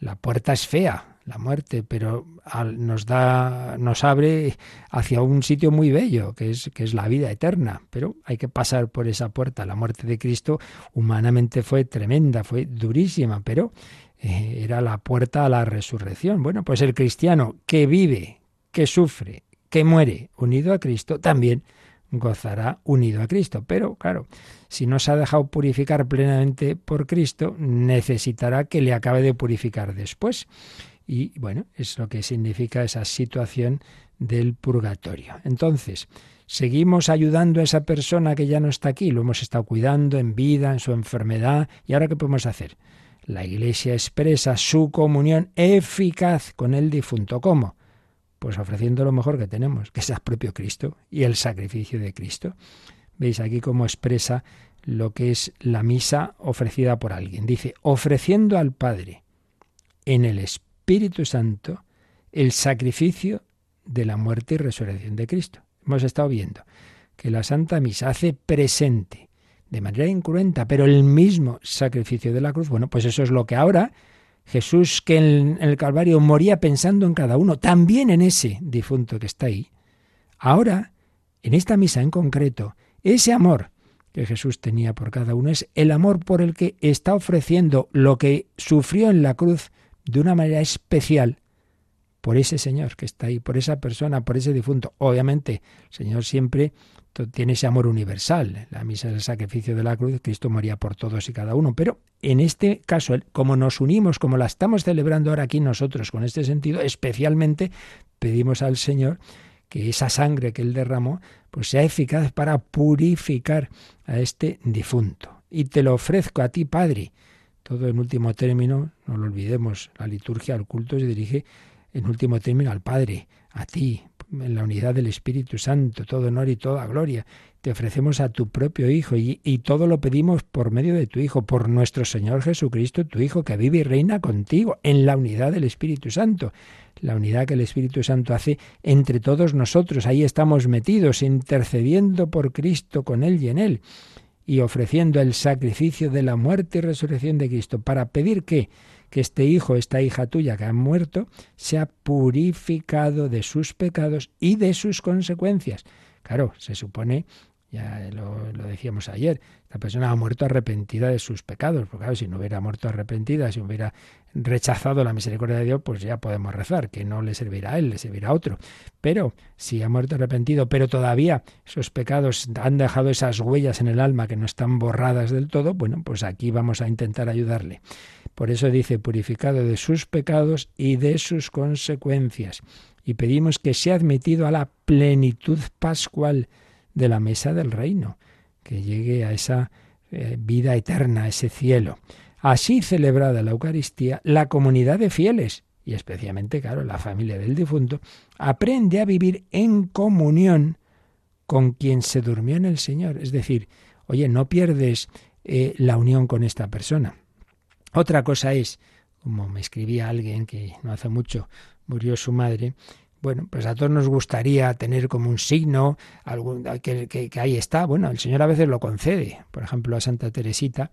la puerta es fea, la muerte, pero nos da, nos abre hacia un sitio muy bello, que es, que es la vida eterna. Pero hay que pasar por esa puerta. La muerte de Cristo humanamente fue tremenda, fue durísima, pero eh, era la puerta a la resurrección. Bueno, pues el cristiano que vive, que sufre, que muere unido a Cristo, también gozará unido a Cristo. Pero claro, si no se ha dejado purificar plenamente por Cristo, necesitará que le acabe de purificar después. Y bueno, es lo que significa esa situación del purgatorio. Entonces, seguimos ayudando a esa persona que ya no está aquí, lo hemos estado cuidando en vida, en su enfermedad, y ahora qué podemos hacer? La Iglesia expresa su comunión eficaz con el difunto. ¿Cómo? Pues ofreciendo lo mejor que tenemos, que es el propio Cristo y el sacrificio de Cristo. Veis aquí cómo expresa lo que es la misa ofrecida por alguien. Dice, ofreciendo al Padre en el Espíritu Santo el sacrificio de la muerte y resurrección de Cristo. Hemos estado viendo que la Santa Misa hace presente de manera incruenta, pero el mismo sacrificio de la cruz, bueno, pues eso es lo que ahora Jesús que en el Calvario moría pensando en cada uno, también en ese difunto que está ahí. Ahora, en esta misa en concreto, ese amor que Jesús tenía por cada uno es el amor por el que está ofreciendo lo que sufrió en la cruz de una manera especial por ese Señor que está ahí, por esa persona, por ese difunto. Obviamente, el Señor siempre tiene ese amor universal. La misa es el sacrificio de la cruz, Cristo moría por todos y cada uno. Pero en este caso, como nos unimos, como la estamos celebrando ahora aquí nosotros con este sentido, especialmente pedimos al Señor que esa sangre que Él derramó, pues sea eficaz para purificar a este difunto. Y te lo ofrezco a ti, Padre. Todo en último término, no lo olvidemos, la liturgia, el culto se dirige en último término al Padre, a ti, en la unidad del Espíritu Santo, todo honor y toda gloria. Te ofrecemos a tu propio Hijo y, y, todo lo pedimos por medio de tu Hijo, por nuestro Señor Jesucristo, tu Hijo, que vive y reina contigo en la unidad del Espíritu Santo. La unidad que el Espíritu Santo hace entre todos nosotros. Ahí estamos metidos, intercediendo por Cristo con Él y en Él, y ofreciendo el sacrificio de la muerte y resurrección de Cristo, para pedir que que este hijo, esta hija tuya que ha muerto, sea purificado de sus pecados y de sus consecuencias. Claro, se supone Ya lo, lo, decíamos ayer, la persona ha muerto arrepentida de sus pecados, porque claro, si no hubiera muerto arrepentida, si hubiera rechazado la misericordia de Dios, pues ya podemos rezar, que no le servirá a él, le servirá a otro. Pero si ha muerto arrepentido, pero todavía esos pecados han dejado esas huellas en el alma que no están borradas del todo, bueno, pues aquí vamos a intentar ayudarle. Por eso dice, purificado de sus pecados y de sus consecuencias. Y pedimos que sea admitido a la plenitud pascual de la mesa del reino, que llegue a esa eh, vida eterna, a ese cielo. Así celebrada la Eucaristía, la comunidad de fieles, y especialmente, claro, la familia del difunto, aprende a vivir en comunión con quien se durmió en el Señor. Es decir, oye, no pierdes eh, la unión con esta persona. Otra cosa es, como me escribía alguien que no hace mucho murió su madre, bueno, pues a todos nos gustaría tener como un signo, algún, que, que, ahí está. Bueno, el Señor a veces lo concede. Por ejemplo, a Santa Teresita,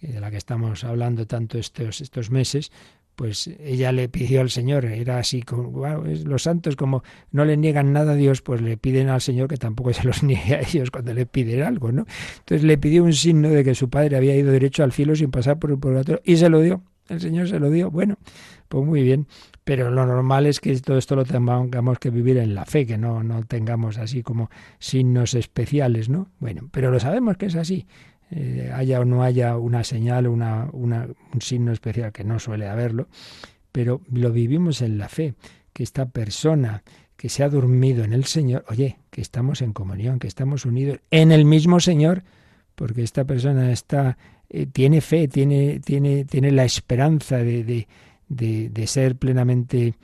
de la que estamos hablando tanto estos, estos meses, pues ella le pidió al Señor, era así, como, los santos como no le niegan nada a Dios, pues le piden al Señor que tampoco se los niegue a ellos cuando le piden algo, ¿no? Entonces le pidió un signo de que su padre había ido derecho al cielo sin pasar por el purgatorio y se lo dio. El Señor se lo dio. Bueno, pues muy bien. Pero lo normal es que todo esto lo tengamos que vivir en la fe, que no, no tengamos así como signos especiales, ¿no? Bueno, pero lo sabemos que es así. Eh, haya o no haya una señal, una, una, un signo especial, que no suele haberlo, pero lo vivimos en la fe, que esta persona que se ha dormido en el Señor, oye, que estamos en comunión, que estamos unidos en el mismo Señor, porque esta persona está, eh, tiene fe, tiene, tiene, tiene la esperanza de de, ser plenamente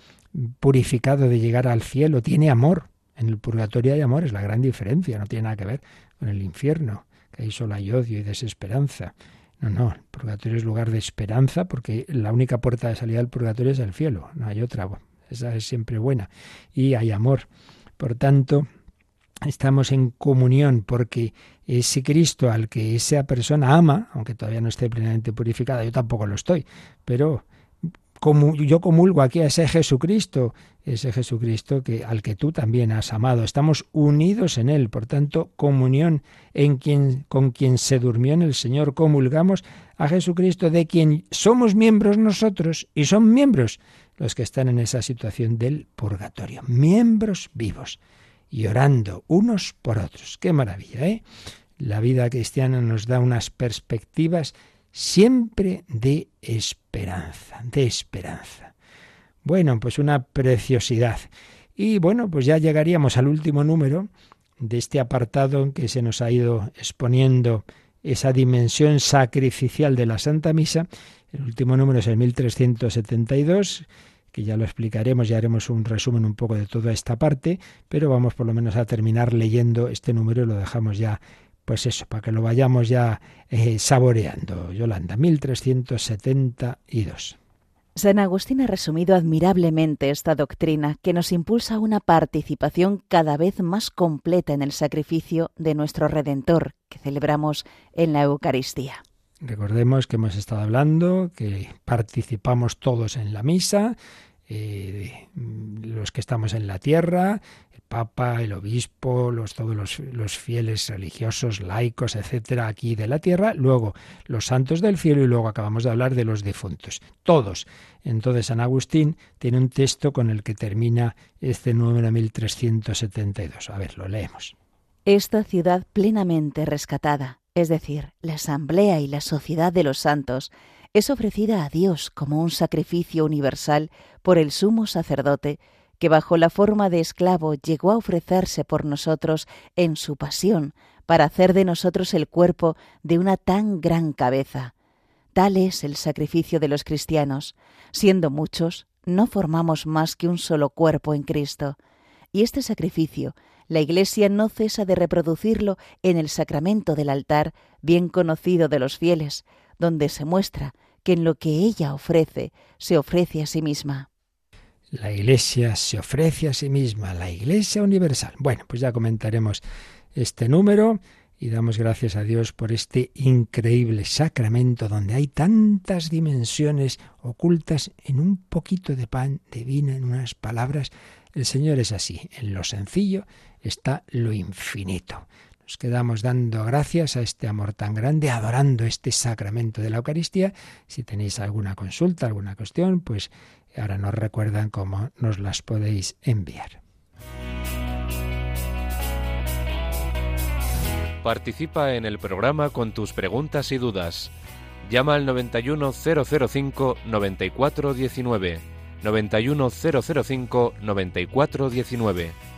purificado, de llegar al cielo, tiene amor. En el purgatorio hay amor, es la gran diferencia, no tiene nada que ver con el infierno, que ahí solo hay odio y desesperanza. No, no, el purgatorio es lugar de esperanza porque la única puerta de salida del purgatorio es el cielo, no hay otra. Esa es siempre buena. Y hay amor. Por tanto, estamos en comunión porque ese Cristo al que esa persona ama, aunque todavía no esté plenamente purificada, yo tampoco lo estoy, pero como yo comulgo aquí a ese Jesucristo, ese Jesucristo que al que tú también has amado. Estamos unidos en él, por tanto, comunión en quien con quien se durmió en el Señor, comulgamos a Jesucristo de quien somos miembros nosotros y son miembros los que están en esa situación del purgatorio, miembros vivos y orando unos por otros. Qué maravilla, ¿eh? La vida cristiana nos da unas perspectivas siempre de esperanza, de esperanza. Bueno, pues una preciosidad. Y bueno, pues ya llegaríamos al último número de este apartado en que se nos ha ido exponiendo esa dimensión sacrificial de la Santa Misa. El último número es el 1372, que ya lo explicaremos, ya haremos un resumen un poco de toda esta parte, pero vamos por lo menos a terminar leyendo este número y lo dejamos ya pues eso, para que lo vayamos ya eh, saboreando. Yolanda, 1372. San Agustín ha resumido admirablemente esta doctrina que nos impulsa a una participación cada vez más completa en el sacrificio de nuestro Redentor que celebramos en la Eucaristía. Recordemos que hemos estado hablando, que participamos todos en la misa, eh, los que estamos en la tierra, el Papa, el Obispo, los, todos los, los, fieles religiosos, laicos, etcétera, aquí de la tierra, luego los santos del cielo y luego acabamos de hablar de los difuntos. Todos. Entonces San Agustín tiene un texto con el que termina este número 1372. A ver, lo leemos. Esta ciudad plenamente rescatada, es decir, la asamblea y la sociedad de los santos, es ofrecida a Dios como un sacrificio universal por el sumo sacerdote, que bajo la forma de esclavo llegó a ofrecerse por nosotros en su pasión, para hacer de nosotros el cuerpo de una tan gran cabeza. Tal es el sacrificio de los cristianos. Siendo muchos, no formamos más que un solo cuerpo en Cristo. Y este sacrificio, la Iglesia no cesa de reproducirlo en el sacramento del altar, bien conocido de los fieles, donde se muestra que en lo que ella ofrece se ofrece a sí misma. La Iglesia se ofrece a sí misma, la Iglesia universal. Bueno, pues ya comentaremos este número y damos gracias a Dios por este increíble sacramento donde hay tantas dimensiones ocultas en un poquito de pan, de vino, en unas palabras. El Señor es así, en lo sencillo está lo infinito. Nos quedamos dando gracias a este amor tan grande, adorando este sacramento de la Eucaristía. Si tenéis alguna consulta, alguna cuestión, pues ahora nos recuerdan cómo nos las podéis enviar. Participa en el programa con tus preguntas y dudas. Llama al 91005 9419.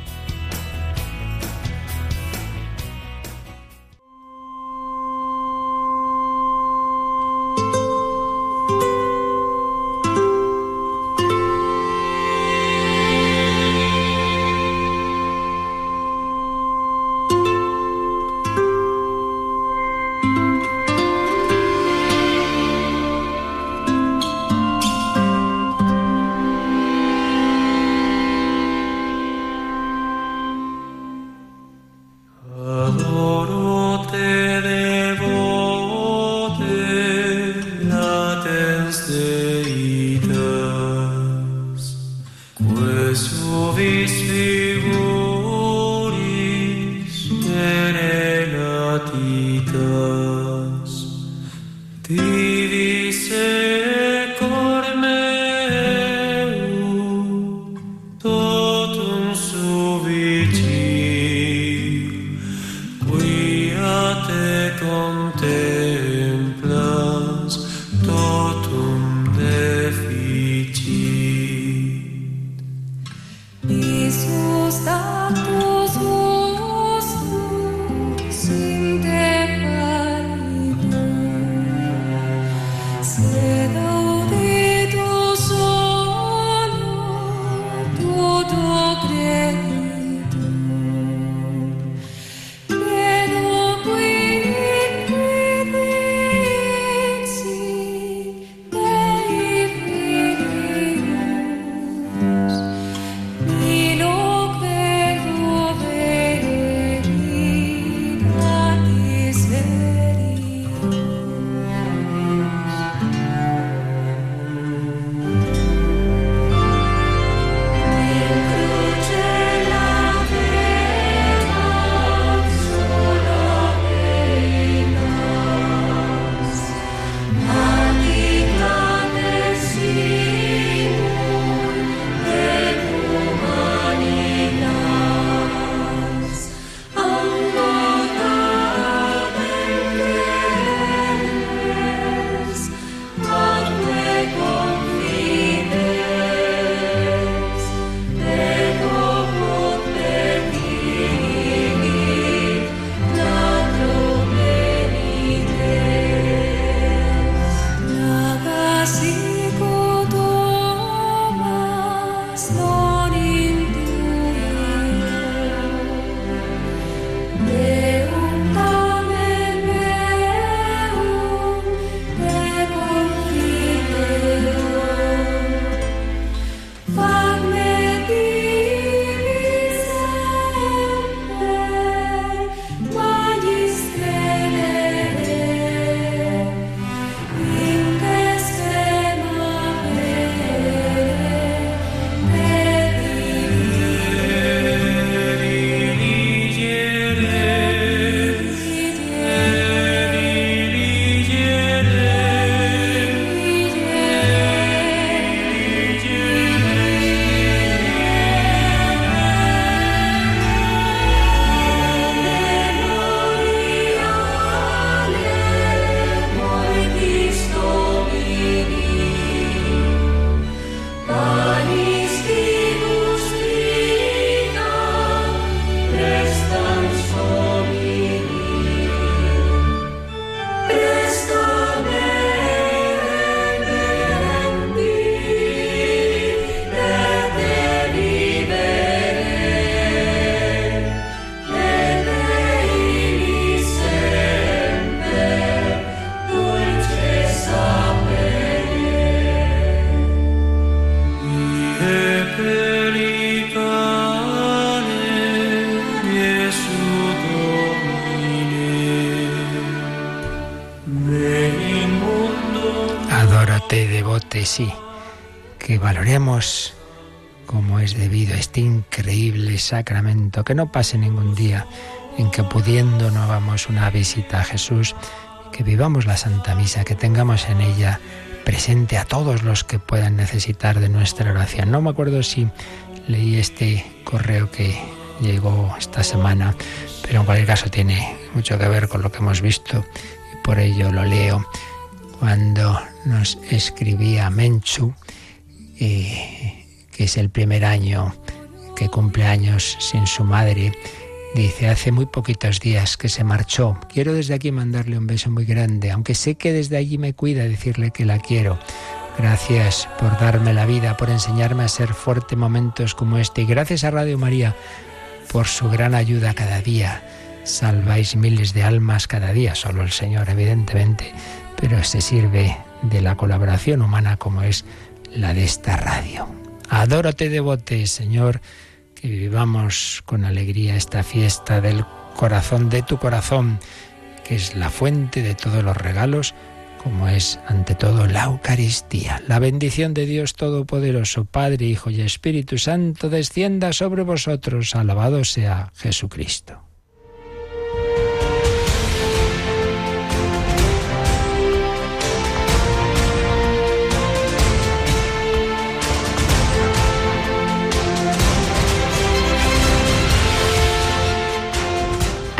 devote, sí, que valoremos como es debido este increíble sacramento, que no pase ningún día en que pudiendo no hagamos una visita a Jesús, que vivamos la Santa Misa, que tengamos en ella presente a todos los que puedan necesitar de nuestra oración. No me acuerdo si leí este correo que llegó esta semana, pero en cualquier caso tiene mucho que ver con lo que hemos visto y por ello lo leo. Cuando nos escribía Menchu, eh, que es el primer año que cumple años sin su madre, Dice, hace muy poquitos días que se marchó. Quiero desde aquí mandarle un beso muy grande, aunque sé que desde allí me cuida decirle que la quiero. Gracias por darme la vida, por enseñarme a ser fuerte momentos como este. Y gracias a Radio María por su gran ayuda cada día. Salváis miles de almas cada día, solo el Señor, evidentemente, pero se sirve de la colaboración humana como es la de esta radio. Adórate devote, Señor que vivamos con alegría esta fiesta del corazón de tu corazón, que es la fuente de todos los regalos, como es ante todo la Eucaristía. La bendición de Dios Todopoderoso, Padre, Hijo y Espíritu Santo, descienda sobre vosotros. Alabado sea Jesucristo.